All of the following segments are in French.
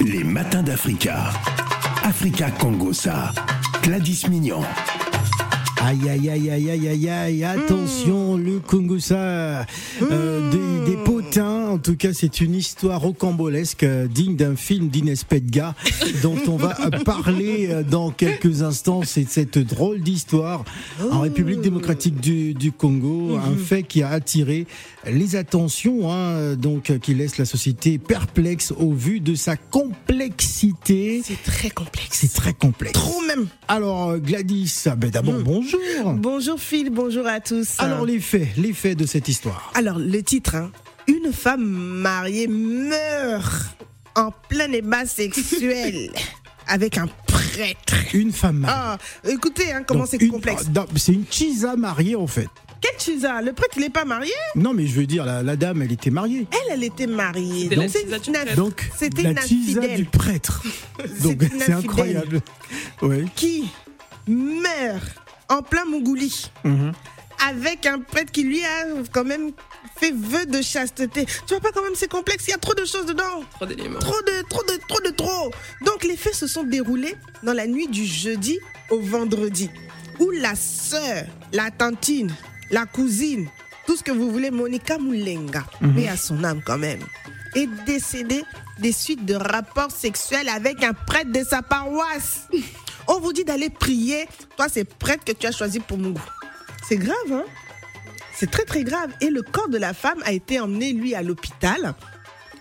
Les matins d'Africa. Africa Congosa. Gladys Mignon. Aïe aïe aïe aïe aïe aïe aïe attention le Congosa euh, des, des potins en tout cas c'est une histoire rocambolesque euh, digne d'un film d'Inès Pedga dont on va euh, parler euh, dans quelques instants c'est cette drôle d'histoire en République démocratique du, du Congo un fait qui a attiré les attentions hein, donc qui laisse la société perplexe au vu de sa complexité C'est très complexe. c'est très complexe Trop même. alors Gladys ah ben d'abord Mm. bonjour Bonjour Phil, bonjour à tous. alors les faits, les faits de cette histoire. Alors, le titre, hein. Une femme mariée meurt en plein ébat sexuel avec un prêtre. Une femme mariée. Ah, écoutez hein, comment c'est une- complexe. ah, C'est une chisa mariée en fait. Quel chisa Le prêtre, il n'est pas marié? Non mais je veux dire, la, la dame, elle était mariée. Elle, elle était mariée. Donc, C'était la une chisa infidèle. du prêtre. Donc c'est incroyable. Ouais. qui meurt en plein Mougouli Mhm. avec un prêtre qui lui a quand même fait vœu de chasteté. Tu vois pas quand même c'est complexe, il y a trop de choses dedans. Trop d'éléments. Trop de trop de trop de trop. Donc les faits se sont déroulés dans la nuit du jeudi au vendredi où la sœur, la tantine, la cousine, tout ce que vous voulez Monica Moulenga, mais à son âme quand même, est décédée des suites de rapports sexuels avec un prêtre de sa paroisse. On vous dit d'aller prier. Toi, c'est prêtre que tu as choisi pour Mungu. C'est grave, hein? C'est très, très grave. Et le corps de la femme a été emmené, lui, à l'hôpital.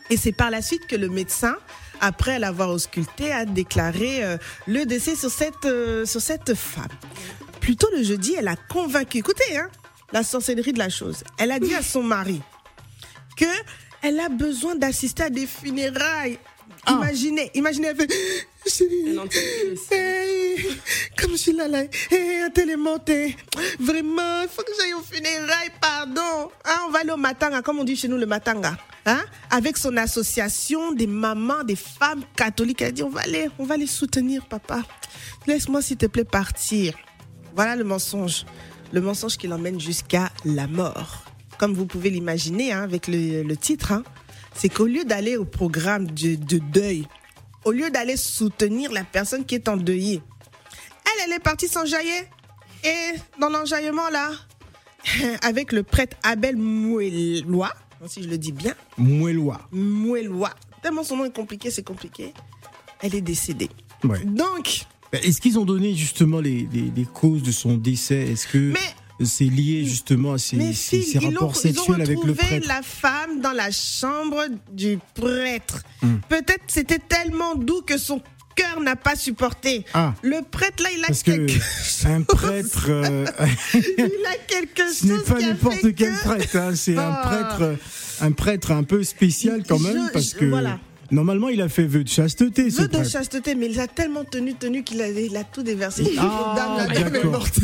Et c'est par la suite que le médecin, après l'avoir ausculté, a déclaré euh, le décès sur cette, euh, sur cette femme. Plutôt le jeudi, elle a convaincu, écoutez, hein, la sorcellerie de la chose. Elle a dit à son mari que elle a besoin d'assister à des funérailles. Ah. Imaginez, imaginez, elle fait, chérie, Elle comme je suis là, là, hey, un tel est monté. Vraiment, il faut que j'aille au funérailles, pardon. Hein, on va aller au Matanga, comme on dit chez nous, le Matanga. Hein, avec son association des mamans, des femmes catholiques. Elle dit, on va aller, on va les soutenir, papa. Laisse-moi, s'il te plaît, partir. Voilà le mensonge. Le mensonge qui l'emmène jusqu'à la mort. Comme vous pouvez l'imaginer hein, avec le, le titre, hein, c'est qu'au lieu d'aller au programme de, de deuil, au lieu d'aller soutenir la personne qui est endeuillée, elle, est partie s'enjailler. Et dans l'enjaillement, là, avec le prêtre Abel Mouelois, si je le dis bien, Mouelois. Mouelois, tellement son nom est compliqué, c'est compliqué, elle est décédée. Ouais. Donc, Est-ce qu'ils ont donné justement les, les- les causes de son décès? Est-ce que c'est lié justement à ces, Mais ces- Phil, ces ils, ont, rapports sexuels avec le prêtre? la femme dans la chambre du prêtre. Hmm. Peut-être c'était tellement doux que son cœur n'a pas supporté. Ah, Le prêtre là, il a parce que quelque un prêtre, euh, il a quelque chose ce n'est pas n'importe quel que- prêtre, hein, c'est un Ah. prêtre, un prêtre un peu spécial quand même, Je- parce je- que voilà. Normalement il a fait vœu de chasteté, Vœu de chasteté, mais il a tellement tenu, tenu qu'il a, il a tout déversé. Ah, Dame, la dame est morte.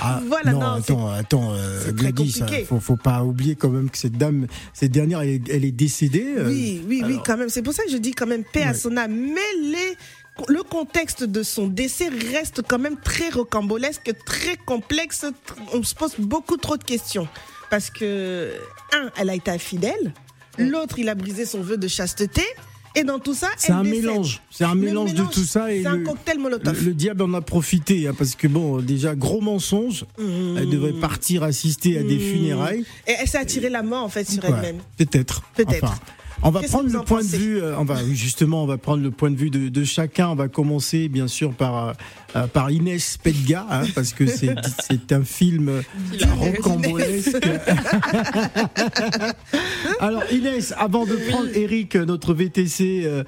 Ah, Voilà, non, non, attends, attends, euh, Gladys, compliqué. hein, faut, faut pas oublier quand même que cette dame, cette dernière, elle est, elle est décédée. euh, Oui, oui, oui, quand même. C'est pour ça que je dis quand même paix à Ouais. son âme. Mais les, le contexte de son décès reste quand même très rocambolesque, très complexe. On se pose beaucoup trop de questions. Parce que, un, elle a été infidèle. L'autre, il a brisé son vœu de chasteté. Et dans tout ça, C'est un décède. mélange, c'est un Le mélange, de tout ça et C'est un le, cocktail le, molotov. le diable en a profité hein, parce que bon, déjà gros mensonge, Mmh. elle devrait partir assister à des Mmh. funérailles. Et elle s'est attirée la mort, en fait, sur Ouais, elle-même. Peut-être. Peut-être. Enfin, on va prendre le point de vue. euh, on va justement, on va prendre le point de vue de, de chacun. On va commencer bien sûr par euh, euh, par Inès Pedga, hein, parce que c'est c'est un film rocambolesque. Alors Inès, avant de prendre Eric, notre VTC, euh,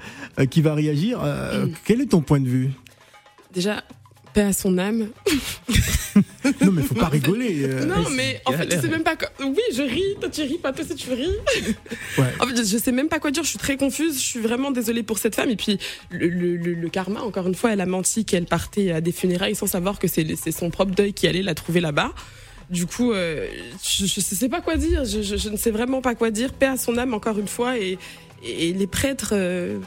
qui va réagir, euh, quel est ton point de vue? Déjà, paix à son âme. Non, mais faut pas rigoler. euh, non, mais en fait, je sais même pas quoi. Oui, je ris, toi tu ris, pas toi aussi tu ris. ouais. En fait, je- sais même pas quoi dire, je suis très confuse, je suis vraiment désolée pour cette femme. Et puis, le, le- le- le karma, encore une fois, elle a menti qu'elle partait à des funérailles sans savoir que c'est c'est son propre deuil qui allait la trouver là-bas. Du coup, euh, je, je sais pas quoi dire, je, je- je ne sais vraiment pas quoi dire. Paix à son âme, encore une fois, et, et les prêtres euh,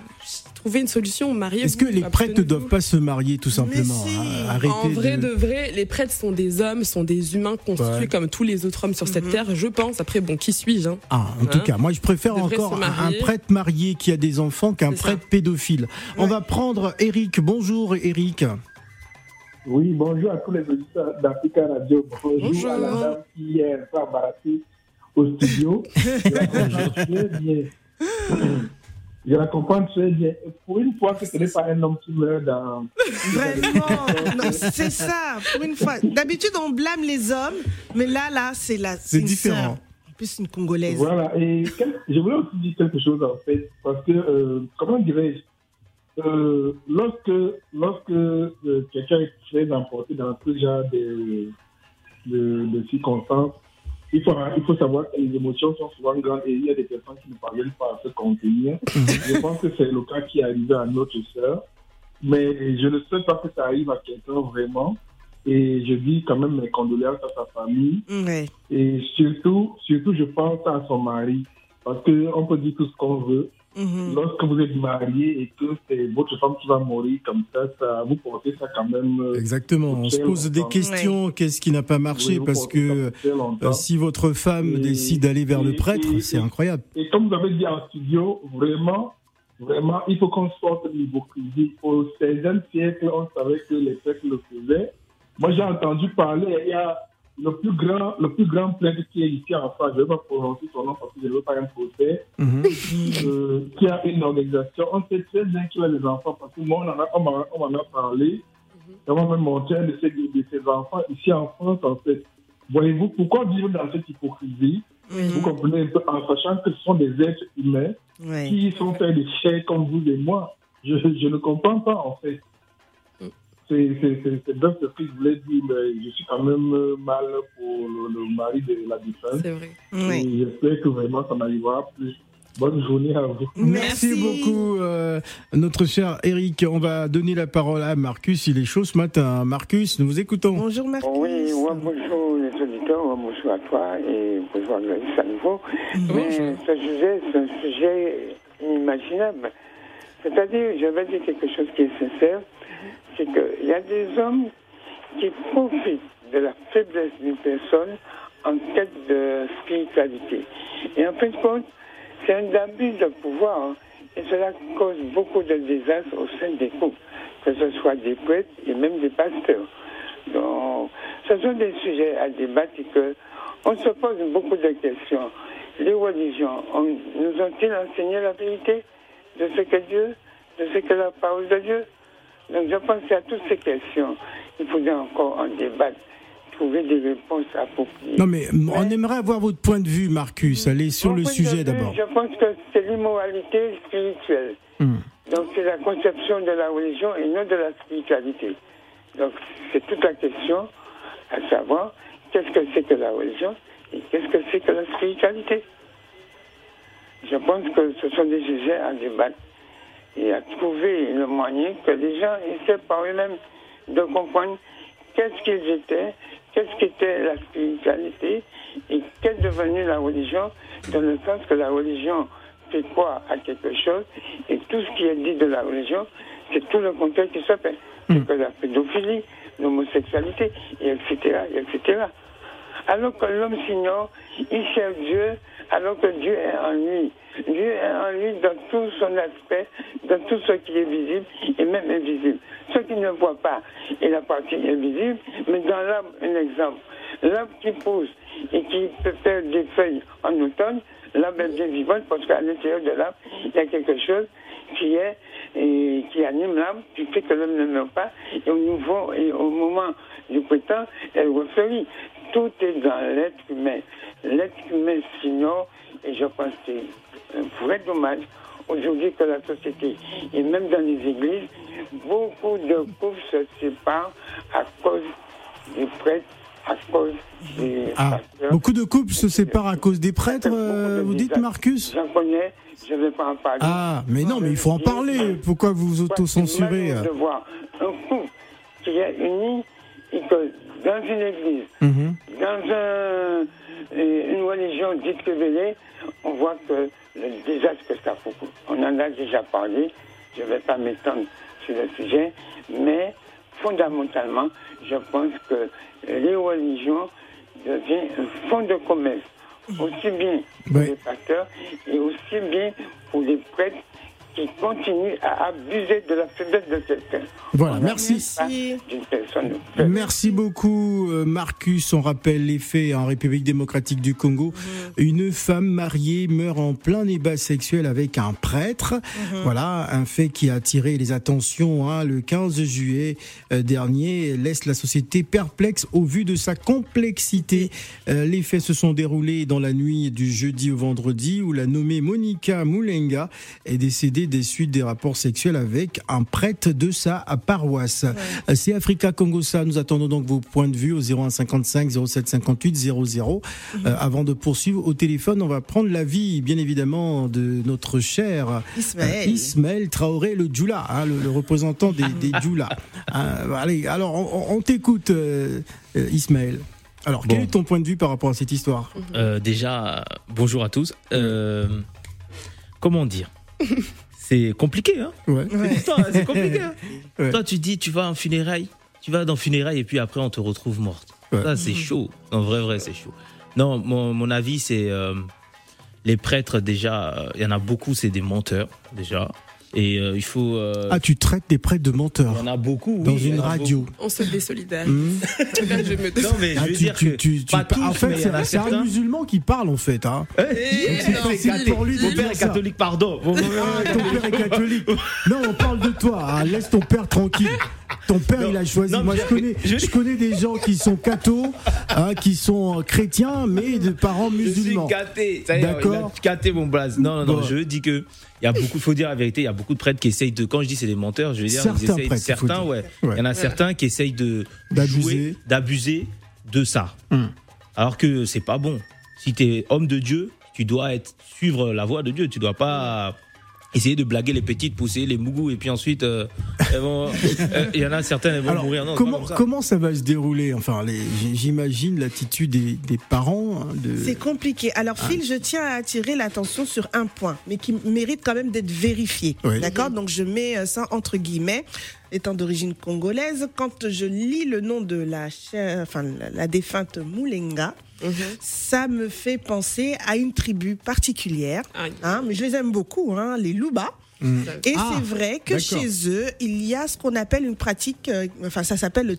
trouvaient une solution, mariez Est-ce que les prêtres ne doivent pas se marier tout simplement si. hein Arrêtez En vrai de... de vrai, les prêtres sont des hommes, sont des humains constitués Ouais. comme tous les autres hommes sur cette terre, je pense. Après, bon, qui suis-je hein? Ah, en tout Hein? cas, moi je préfère encore un, marier. prêtre marié qui a des enfants qu'un ça. prêtre pédophile. On va prendre Eric. Bonjour Eric. Oui, bonjour à tous les auditeurs d'Africa Radio. Bonjour, Bonjour. à la dame qui est un peu embarrassée au studio. Je bien. Je la comprends très bien. Pour une fois que ce n'est pas un homme qui meurt dans. Vraiment, non, c'est ça, pour une fois. D'habitude, on blâme les hommes, mais là, là, c'est la. C'est différent. En plus, une Congolaise. Voilà. Et quel- je voulais aussi dire quelque chose en fait. Parce que, euh, comment dirais-je euh, Lorsque, lorsque euh, quelqu'un est très emporté dans ce genre de, de, de circonstances, il faut, il faut savoir que les émotions sont souvent grandes et il y a des personnes qui ne parviennent pas à se contenir. je pense que c'est le cas qui est arrivé à notre sœur. Mais je ne souhaite pas que ça arrive à quelqu'un vraiment. Et je dis quand même mes condoléances à sa famille. Et surtout, surtout, je pense à son mari. Parce qu'on peut dire tout ce qu'on veut. Mhm. Lorsque vous êtes marié et que c'est votre femme qui va mourir comme ça, ça vous portez ça quand même. euh, Exactement. On se pose des questions. Qu'est-ce qui n'a pas marché? Oui, Parce que euh, si votre femme Et- décide d'aller vers le prêtre, c'est incroyable. Et comme vous avez dit en studio, vraiment, vraiment, il faut qu'on sorte de l'hypocrisie. Au XVIe siècle, on savait que les peuples le faisaient. Moi, j'ai entendu parler, il y a le plus grand, le plus grand qui est ici en France, je ne vais pas prononcer son nom parce que je ne veux pas un procès, Mhm. qui, euh, qui a une organisation. On sait très bien qu'il a des enfants parce que moi, on en a, on on a parlé. On m'a même montré un de ses, de ses enfants ici en France, en fait. Voyez-vous, pourquoi vivre dans cette hypocrisie? Vous comprenez un peu, en sachant que ce sont des êtres humains qui sont faits de chair comme vous et moi. Je, je ne comprends pas, en fait. C'est c'est- c'est- c'est bien ce que je voulais dire, mais je suis quand même euh, mal pour le, le mari de la défunte. C'est vrai. Et j'espère que vraiment ça n'arrivera plus. Bonne journée à vous. Merci, beaucoup, euh, notre cher Eric. On va donner la parole à Marcus. Il est chaud ce matin. Marcus, nous vous écoutons. Bonjour, Marcus. Oui, ouais, bonjour les auditeurs, ouais, bonjour à toi et bonjour à nouveau. Mais ce sujet, c'est un sujet inimaginable. C'est-à-dire, je vais dire quelque chose qui est sincère, c'est qu'il y a des hommes qui profitent de la faiblesse d'une personne en quête de spiritualité. Et en fin de compte, c'est un abus de pouvoir hein, et cela cause beaucoup de désastres au sein des couples, que ce soit des prêtres et même des pasteurs. Donc, ce sont des sujets à débattre et que on se pose beaucoup de questions. Les religions nous ont-ils enseigné la vérité de ce que Dieu, de ce que la parole de Dieu? Donc je pense qu'à toutes ces questions, il faudrait encore en débattre, trouver des réponses appropriées. Non, mais on aimerait avoir votre point de vue, Marcus. Allez sur le sujet d'abord. Je pense que c'est l'immoralité spirituelle. Hmm. Donc c'est la conception de la religion et non de la spiritualité. Donc c'est toute la question à savoir qu'est-ce que c'est que la religion et qu'est-ce que c'est que la spiritualité? Je pense que ce sont des sujets à débattre et à trouver le moyen que les gens essaient par eux-mêmes de comprendre qu'est-ce qu'ils étaient, qu'est-ce qu'était la spiritualité et qu'est devenue la religion, dans le sens que la religion fait croire à quelque chose et tout ce qui est dit de la religion, c'est tout le contraire qui se fait. C'est que la pédophilie, l'homosexualité, et etc., et etc. Alors que l'homme s'ignore, il cherche Dieu, alors que Dieu est en lui. Dieu est en lui dans tout son aspect, dans tout ce qui est visible et même invisible. Ce qui ne voit pas est la partie invisible, mais dans l'arbre, un exemple. L'arbre qui pousse et qui peut faire des feuilles en automne, l'arbre est bien vivant parce qu'à l'intérieur de l'arbre, il y a quelque chose qui est et qui anime l'âme, qui fait que l'homme ne meurt pas. Et au, niveau, et au moment du printemps, elle refleurit. Tout est dans l'être humain. L'être humain s'ignore, et je pense que c'est un vrai dommage aujourd'hui que la société, et même dans les églises, beaucoup de couples se séparent à cause des prêtres, à cause des Ah, beaucoup de couples se séparent à cause des prêtres, euh, vous dites, Marcus? J'en connais, je ne vais pas en parler. Ah, mais non, mais il faut en parler. Pourquoi vous vous autocensurez de voir un couple qui est uni et que dans une église, Mhm. dans un- euh, une religion dite révélée, on voit que le désastre que ça fait. On en a déjà parlé, je ne vais pas m'étendre sur le sujet, mais fondamentalement, je pense que les religions deviennent un fonds de commerce, aussi bien pour les pasteurs et aussi bien pour les prêtres qui continuent à abuser de la faiblesse de quelqu'un. Voilà, On merci. Merci. Beaucoup, euh, Marcus. On rappelle les faits en République démocratique du Congo. Une femme mariée meurt en plein débat sexuel avec un prêtre. Voilà, un fait qui a attiré les attentions hein, le 15 juillet euh, dernier. Laisse la société perplexe au vu de sa complexité. Euh, les faits se sont déroulés dans la nuit du jeudi au vendredi où la nommée Monica Moulenga est décédée des suites des rapports sexuels avec un prêtre de sa paroisse. Euh, C'est Africa Congo ça. Nous attendons donc vos points de vue au 0155 07 58 00. Euh, avant de poursuivre au téléphone, on va prendre l'avis, bien évidemment, de notre cher Ismaël. euh, Ismaël Traoré, le Djoula, hein, le, le représentant des, des Djoula. Hein, allez, alors on, on t'écoute, euh, euh, Ismaël. Alors, quel Bon. est ton point de vue par rapport à cette histoire? Euh, déjà, euh, bonjour à tous. Euh, comment dire? C'est compliqué, hein Ouais. Ouais. Putain, C'est compliqué. hein Ouais. Toi, tu dis, tu vas en funérailles, tu vas dans funérailles et puis après, on te retrouve morte. Ouais. Ça, c'est chaud. En vrai, vrai, c'est chaud. Non, mon, mon avis, c'est euh, les prêtres, déjà, euh, il y en a beaucoup, c'est des menteurs, déjà. Et euh, il faut. euh, Ah, tu traites des prêtres de il y menteurs en a beaucoup. oui, dans une radio. On se désolidarise. Là, je me beaucoup. Non, mais je Ah, veux tu- dire tu- que. tu- pas tous, en fait, mais il y en a c'est un certains. musulman qui parle, en fait. Hein. C'est pour lui Mon père est catholique, pardon. Ah, ton père est catholique. Non, on parle de toi. Ah, laisse ton père tranquille. Ton père, Non, il a choisi. non, Moi, je connais, je- je connais des gens qui sont cathos, hein, qui sont chrétiens, mais de parents Je suis musulmans. gâté. Ça y est, D'accord. gâté mon blaze. Non, non, non. Je dis que il y a beaucoup. Faut dire la vérité. Il y a beaucoup de prêtres qui essayent de. Quand je dis c'est des menteurs, je veux dire Certains ils essayent- prêtres, certains, ouais. Ouais. Il y en a certains qui essayent de D'abuser. jouer, d'abuser de ça. Hum. Alors que c'est pas bon. Si tu es homme de Dieu, tu dois être suivre la voie de Dieu. Tu dois pas essayer de blaguer les petites, pousser les mougous et puis ensuite euh, euh, il y en a certaines elles vont Alors, mourir. Non, comment, comme ça. comment ça va se dérouler Enfin, j'imagine l'attitude des, des parents. hein, de... C'est compliqué. Alors, Ah. Phil, je tiens à attirer l'attention sur un point, mais qui mérite quand même d'être vérifié. Oui. D'accord? Donc, je mets euh, ça entre guillemets. Étant d'origine congolaise, quand je lis le nom de la, chère- enfin, la, la défunte Moulenga, Mhm. ça me fait penser à une tribu particulière. Aïe. Hein, mais je les aime beaucoup, hein, les Louba. Hum. Et Ah, c'est vrai que chez eux, il y a ce qu'on appelle une pratique, euh, enfin ça s'appelle le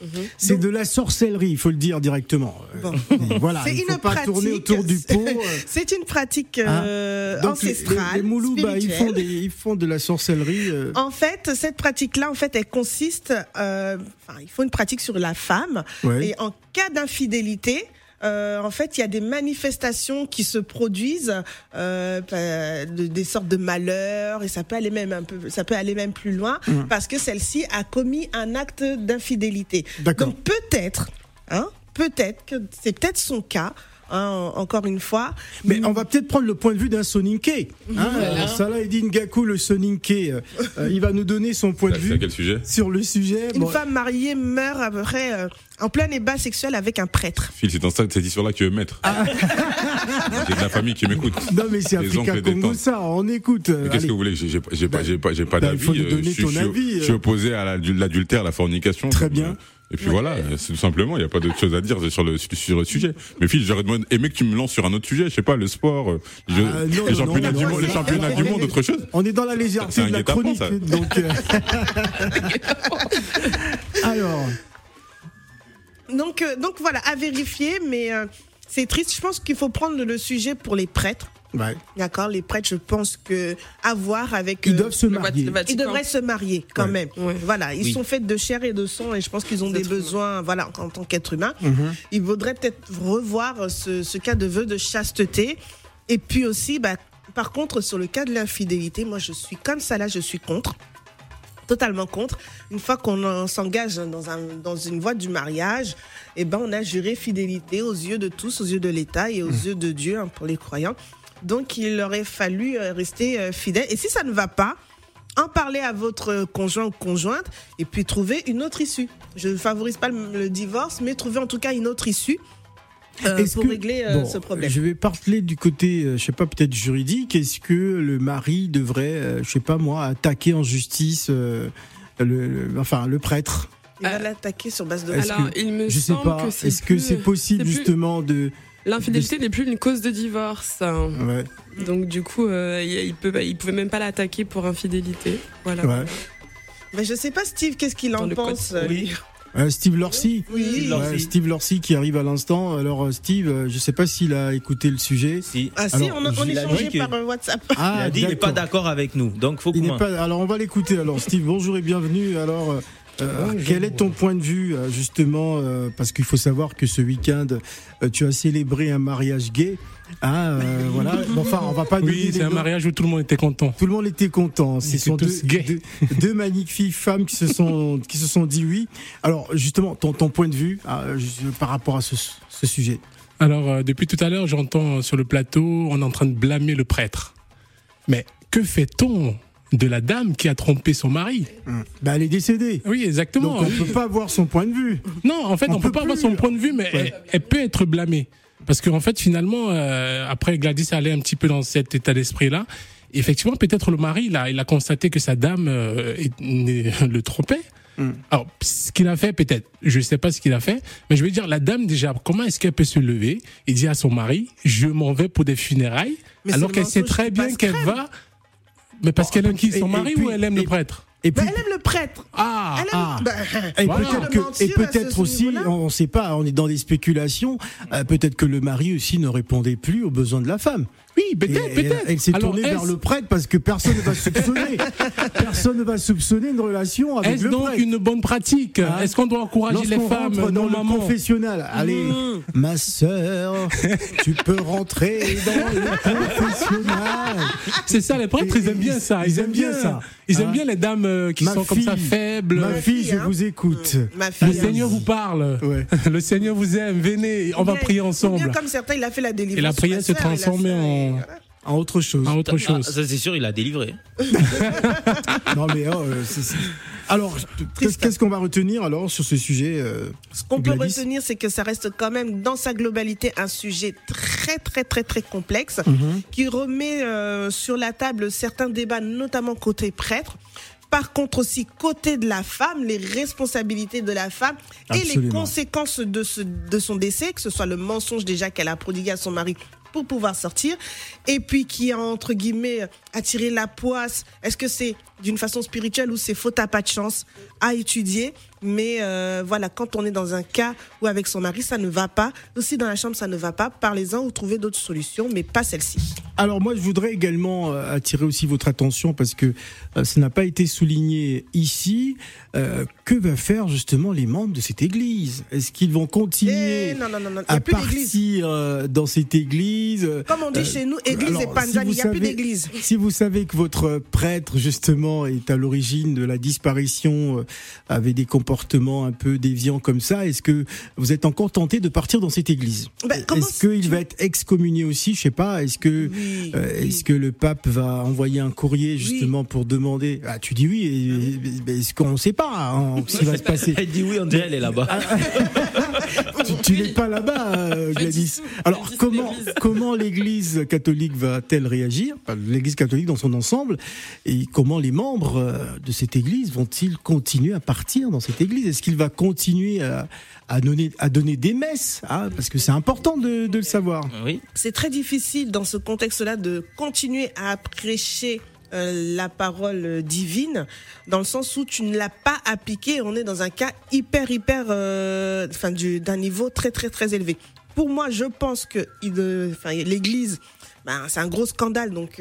chibaou. C'est de la sorcellerie, il faut le dire directement. Euh, Bon. voilà, C'est il faut une pas pratique. tourner autour du pot. euh. C'est une pratique euh, Donc, les- ancestrale. Les, les Moulous, bah, ils, font des, ils font de la sorcellerie. euh, En fait, cette pratique-là, en fait, elle consiste, euh, enfin, il faut une pratique sur la femme. Ouais. Et en cas d'infidélité, euh, en fait, il y a des manifestations qui se produisent, euh, de- des sortes de malheurs, et ça peut aller même un peu, ça peut aller même plus loin, Mhm. parce que celle-ci a commis un acte d'infidélité. Donc peut-être, hein, peut-être que c'est peut-être son cas. Hein, en- encore une fois, Mais on va peut-être prendre le point de vue d'un Soninké. Hein, euh, Salah Eddin Gakou, le Soninké, euh, euh, il va nous donner son point de vue quel sujet sur le sujet. une Bon, femme mariée meurt à peu près euh, en plein ébat sexuel avec un prêtre. Phil, c'est dans cette histoire-là que tu veux mettre. Ah. J'ai de la famille qui m'écoute. non, mais c'est Africa Congo, tantes. ça, on écoute. euh, Qu'est-ce que vous voulez J'ai j'ai pas, j'ai pas, j'ai pas, j'ai pas d'avis. il faut nous euh, donner je, je suis- avis, je suis opposé à la- l'adultère, la fornication. Très comme, bien. Et puis voilà, c'est tout simplement, il n'y a pas d'autre chose à dire sur le, sur le sujet. Mais Phil, j'aurais aimé que tu me lances sur un autre sujet, je sais pas, le sport, euh, Ah, non, les non, championnats, non, du, non, monde, les championnats du monde, autre chose. On est dans la légèreté de la chronique. ça. Donc, euh, Alors, Donc, euh, donc voilà, à vérifier, mais euh, c'est triste. Je pense qu'il faut prendre le sujet pour les prêtres. Ouais, D'accord Les prêtres, je pense que à voir avec. ils euh, doivent se Le marier. Ils devraient se marier quand Ouais. même. Ouais. Voilà, ils Oui. sont faits de chair et de sang et je pense qu'ils ont des besoins, voilà, en tant qu'être humain. Mhm. Il vaudrait peut-être revoir ce, ce cas de vœu de chasteté. Et puis aussi, bah, par contre, sur le cas de l'infidélité, moi, je suis comme ça là, je suis contre. Totalement contre. Une fois qu'on en- s'engage dans, un, dans une voie du mariage, eh ben, on a juré fidélité aux yeux de tous, aux yeux de l'État et aux yeux de Dieu hein, pour les croyants. Donc, il aurait fallu euh, rester euh, fidèle. Et si ça ne va pas, en parler à votre conjoint ou conjointe et puis trouver une autre issue. Je ne favorise pas le, divorce, mais trouver en tout cas une autre issue euh, pour que- régler euh, bon, ce problème. Je vais parler du côté, euh, je sais pas, peut-être juridique. Est-ce que le mari devrait, euh, je sais pas moi, attaquer en justice euh, le, le- enfin le prêtre? Il va l'attaquer sur base de Alors, que- il me Je sais semble pas. que c'est Est-ce que c'est possible plus- justement de L'infidélité n'est plus une cause de divorce. ouais, Donc du coup, euh, il, peut, il pouvait même pas l'attaquer pour infidélité. Voilà. ouais. Mais je sais pas, Steve, qu'est-ce qu'il en pense euh, Oui. Euh, Steve Lorcy Oui. Ouais, Steve Lorcy qui arrive à l'instant. Alors Steve, je sais pas s'il a écouté le sujet. Si. Ah si, on, on échangeait que- par WhatsApp. Il Ah, a dit il n'est pas d'accord. avec nous. Donc faut Il pas. Alors on va l'écouter. Alors Steve, bonjour et bienvenue. Alors euh, euh, quel est ton point de vue euh, justement euh, parce qu'il faut savoir que ce week-end euh, tu as célébré un mariage gay. Euh, voilà. Bon, enfin, on va pas Oui, c'est un mariage où tout le monde était content. Tout le monde était content. Ce sont deux, deux, deux magnifiques femmes qui se sont qui se sont dit oui. Alors justement, ton, ton point de vue par rapport à ce, ce sujet. Alors, euh, depuis tout à l'heure, j'entends sur le plateau, on est en train de blâmer le prêtre. Mais que fait-on? De la dame qui a trompé son mari Bah, elle est décédée. Oui, exactement. Donc on oui. peut pas avoir son point de vue. Non, en fait, On on, peut peut pas avoir plus. son point de vue, mais Ouais. elle, elle peut être blâmée. Parce qu'en fait, finalement, euh, après Gladys allait un petit peu dans cet état d'esprit-là. Effectivement, peut-être le mari, il a, il a constaté que sa dame euh, le trompait. Mm. Alors, ce qu'il a fait, peut-être, je sais pas ce qu'il a fait, mais je veux dire, la dame, déjà, comment est-ce qu'elle peut se lever et dire à son mari, je m'en vais pour des funérailles, Mais alors qu'elle sait très bien qu'elle va. Mais parce Bon, qu'elle aime qui Son mari ou elle aime le prêtre Et Bah, puis, elle aime le prêtre. Ah, Elle aime. ah. bah, Et Voilà. peut-être aussi, on ne sait pas, on est dans des spéculations. euh, peut-être que le mari aussi ne répondait plus aux besoins de la femme. Oui, peut-être, elle, peut-être. elle s'est tournée vers est-ce- le prêtre parce que personne ne va soupçonner. personne ne va soupçonner une relation avec Est-ce le donc prêtre. une bonne pratique Hein Est-ce qu'on doit encourager les femmes, dans le confessionnal, allez, Mmh. ma sœur, tu peux rentrer dans le confessionnal. C'est ça, les prêtres, ils aiment bien ça. Ils, aiment bien ça. Ils aiment Hein bien les dames euh, qui Ma sont comme ça faibles. Ma fille, je hein. vous écoute. Ma fille. Le hein. Seigneur vous parle. Ouais. Le Seigneur vous aime. Venez, on va prier ou bien ensemble. comme certains, il a fait la délivrance. Et la prière se transformait sœur, en- autre chose. En autre Ah, chose. ça c'est sûr, il a délivré. Non mais oh, euh, c'est- c'est- alors qu'est-ce qu'est-ce qu'on va retenir alors sur ce sujet euh, Ce qu'on peut retenir, c'est que ça reste quand même dans sa globalité un sujet très très très très complexe Mhm. qui remet euh, sur la table certains débats, notamment côté prêtre. Par contre aussi côté de la femme, les responsabilités de la femme et les conséquences de, ce, de son décès, que ce soit le mensonge déjà qu'elle a prodigué à son mari pour pouvoir sortir, et puis qui a entre guillemets attiré la poisse. Est-ce que c'est d'une façon spirituelle ou c'est faute à pas de chance à étudier Mais euh, voilà, quand on est dans un cas où avec son mari ça ne va pas, aussi dans la chambre ça ne va pas, parlez-en ou trouvez d'autres solutions, mais pas celle-ci. Alors moi je voudrais également euh, attirer aussi votre attention parce que euh, ça n'a pas été souligné ici. Euh, que va faire justement les membres de cette église? Est-ce qu'ils vont continuer Eh, non, non, non, à partir dans cette église? Comme on dit chez nous, église et panzani, si il n'y a plus d'église. Si vous savez que votre prêtre justement est à l'origine de la disparition, euh, avait des comportements un peu déviants comme ça, est-ce que vous êtes encore tenté de partir dans cette église? Ben, comment Est-ce qu'il tu- va être excommunié aussi? Je sais pas. Est-ce que Oui, euh, oui. est-ce que le pape va envoyer un courrier justement pour demander? Ah, tu dis oui. et- Est-ce qu'on ne sait pas hein, ce qui va se passer? Elle dit oui, on dirait elle est là-bas. tu, tu n'es pas là-bas, euh, Gladys. Alors comment l'église. comment l'Église catholique va-t-elle réagir? L'Église catholique dans son ensemble et comment les membres euh, de cette Église vont-ils continuer à partir dans cette Église? Est-ce qu'il va continuer à, à donner à donner des messes? Hein Parce que c'est important de, de le savoir. Oui. c'est très difficile dans ce contexte-là de continuer à prêcher euh, la parole divine dans le sens où tu ne l'as pas appliquée. On est dans un cas hyper hyper, euh, enfin du- d'un niveau très très très élevé. Pour moi, je pense que euh, l'Église, ben, c'est un gros scandale, donc.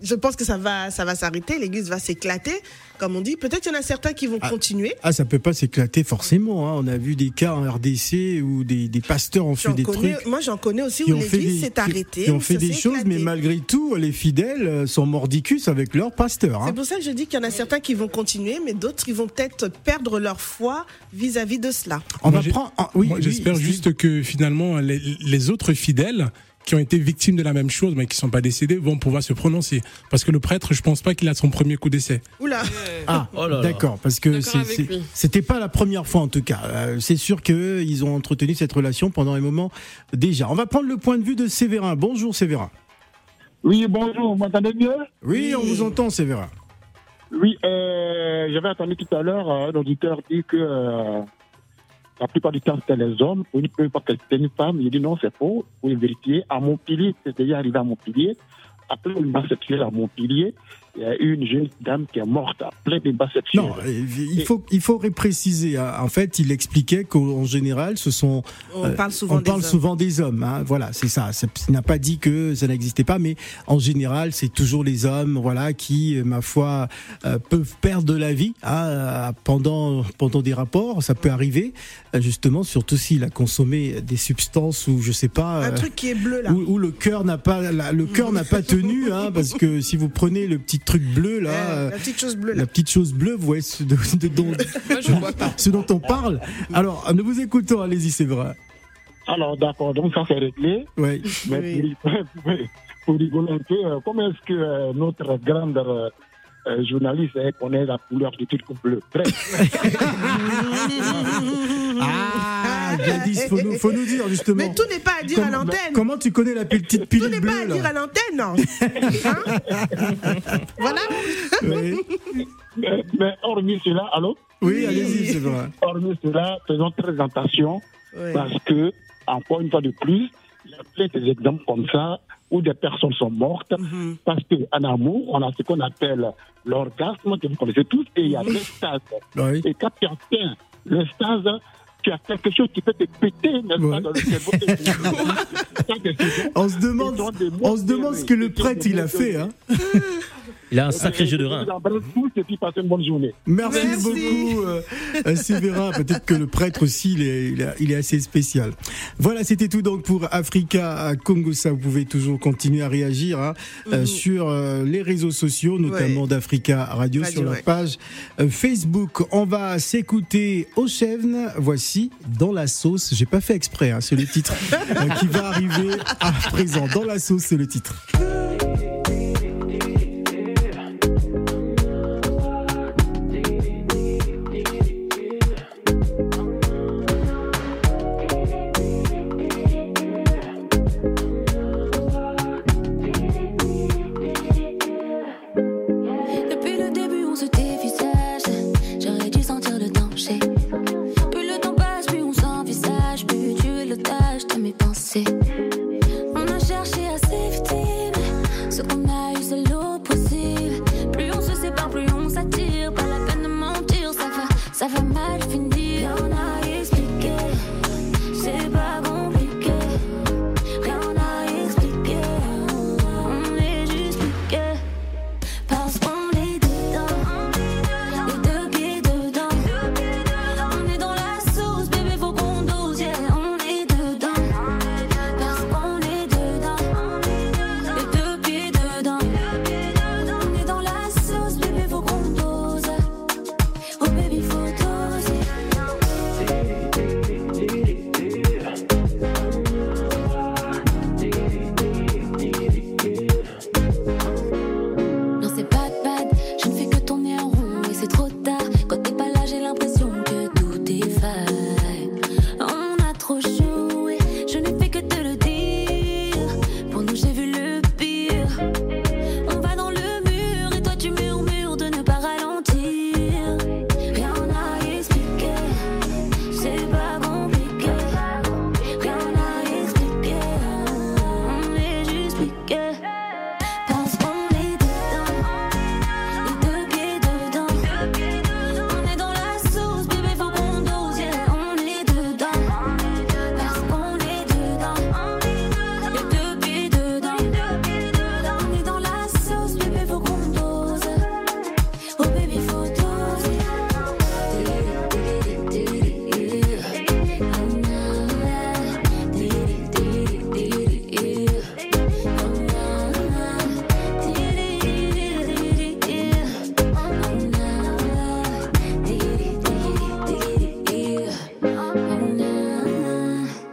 je pense que ça va, ça va s'arrêter. L'Église va s'éclater, comme on dit. Peut-être qu'il y en a certains qui vont Ah. continuer. Ah, ça peut pas s'éclater forcément. Hein. On a vu des cas en RDC où des, des pasteurs ont fait des connais- trucs. moi, j'en connais aussi où ont fait l'Église des, s'est arrêtée. qui ont fait des choses, mais malgré tout, les fidèles euh, sont mordicus avec leur pasteur. hein. C'est pour ça que je dis qu'il y en a certains qui vont continuer, mais d'autres qui vont peut-être perdre leur foi vis-à-vis de cela. On Moi, va prendre. ah, oui, j'espère juste que finalement, les, les autres fidèles, qui ont été victimes de la même chose, mais qui sont pas décédés, vont pouvoir se prononcer. Parce que le prêtre, je pense pas qu'il a son premier coup d'essai. Oula. Ah, Oh là là. d'accord, parce que c'était pas la première fois en tout cas. Euh, c'est sûr qu'ils ont entretenu cette relation pendant un moment déjà. On va prendre le point de vue de Séverin. Bonjour Séverin. Oui, bonjour, vous m'entendez mieux? Oui, on vous entend Séverin. Oui, euh, j'avais entendu tout à l'heure euh, un auditeur dire que euh, la plupart du temps c'était les hommes, ou ne peut pas que c'était une femme. Il dit non, c'est faux, vous vérifier. À Montpellier, c'est déjà arrivé à Montpellier. Après une base sexuelle à Montpellier, il y a une jeune dame qui est morte à plein de. Non, euh, il faut, il faut préciser. hein. En fait, il expliquait qu'en général, ce sont. On euh, parle souvent on des parle hommes. souvent des hommes. hein. Voilà, c'est ça. Ça il n'a pas dit que ça n'existait pas, mais en général, c'est toujours les hommes, voilà, qui, euh, ma foi, euh, peuvent perdre de la vie hein, pendant pendant des rapports. Ça peut arriver, justement, surtout s'il a consommé des substances ou je sais pas. Un euh, truc qui est bleu là. où, où le cœur n'a pas la- le cœur n'a pas tenu hein, parce que si vous prenez le petit truc bleu là euh, la petite chose bleue là. la petite chose bleue vous voyez ce, de- de- dont, Moi, je vois pas. ce dont on parle alors nous vous écoutons allez-y c'est vrai Alors d'accord, donc ça c'est réglé. ouais. Mais pour, pour rigoler un peu, euh, comment est-ce que euh, notre grande euh, journaliste elle connaît la couleur du truc bleu? Bref, ah Gladys faut nous, faut nous dire justement Mais tout n'est pas à dire à l'antenne. comment tu connais la petite Tout pilule n'est pas à dire à l'antenne, non. Hein voilà. Mais, mais hormis cela, allô? Oui allez-y c'est vrai Hormis cela, faisons très attention Ouais. parce que, encore une fois de plus, il y a plein d'exemples comme ça où des personnes sont mortes Mhm. parce qu'en amour, on a ce qu'on appelle l'orgasme, que vous connaissez tous, et il y a des stades. oui. Et quand tu atteins le stade, tu as quelque chose qui peut te péter, n'est-ce Ouais. pas, dans le cerveau. On se demande on se demande ce que le prêtre il a fait hein. Il a un sacré jeu de rein. vous embrasse tous et puis passez une bonne journée. Merci, Merci. beaucoup, euh, euh, Séverin. Peut-être que le prêtre aussi, il est, il est- il est assez spécial. Voilà, c'était tout donc pour Africa à Congo. Ça, vous pouvez toujours continuer à réagir hein, euh, sur euh, les réseaux sociaux, notamment Ouais. d'Africa Radio, Radio, sur leur ouais. page Facebook. On va s'écouter au Chevne. Voici Dans la sauce. J'ai pas fait exprès, hein, c'est le titre qui va arriver à présent. Dans la sauce, c'est le titre.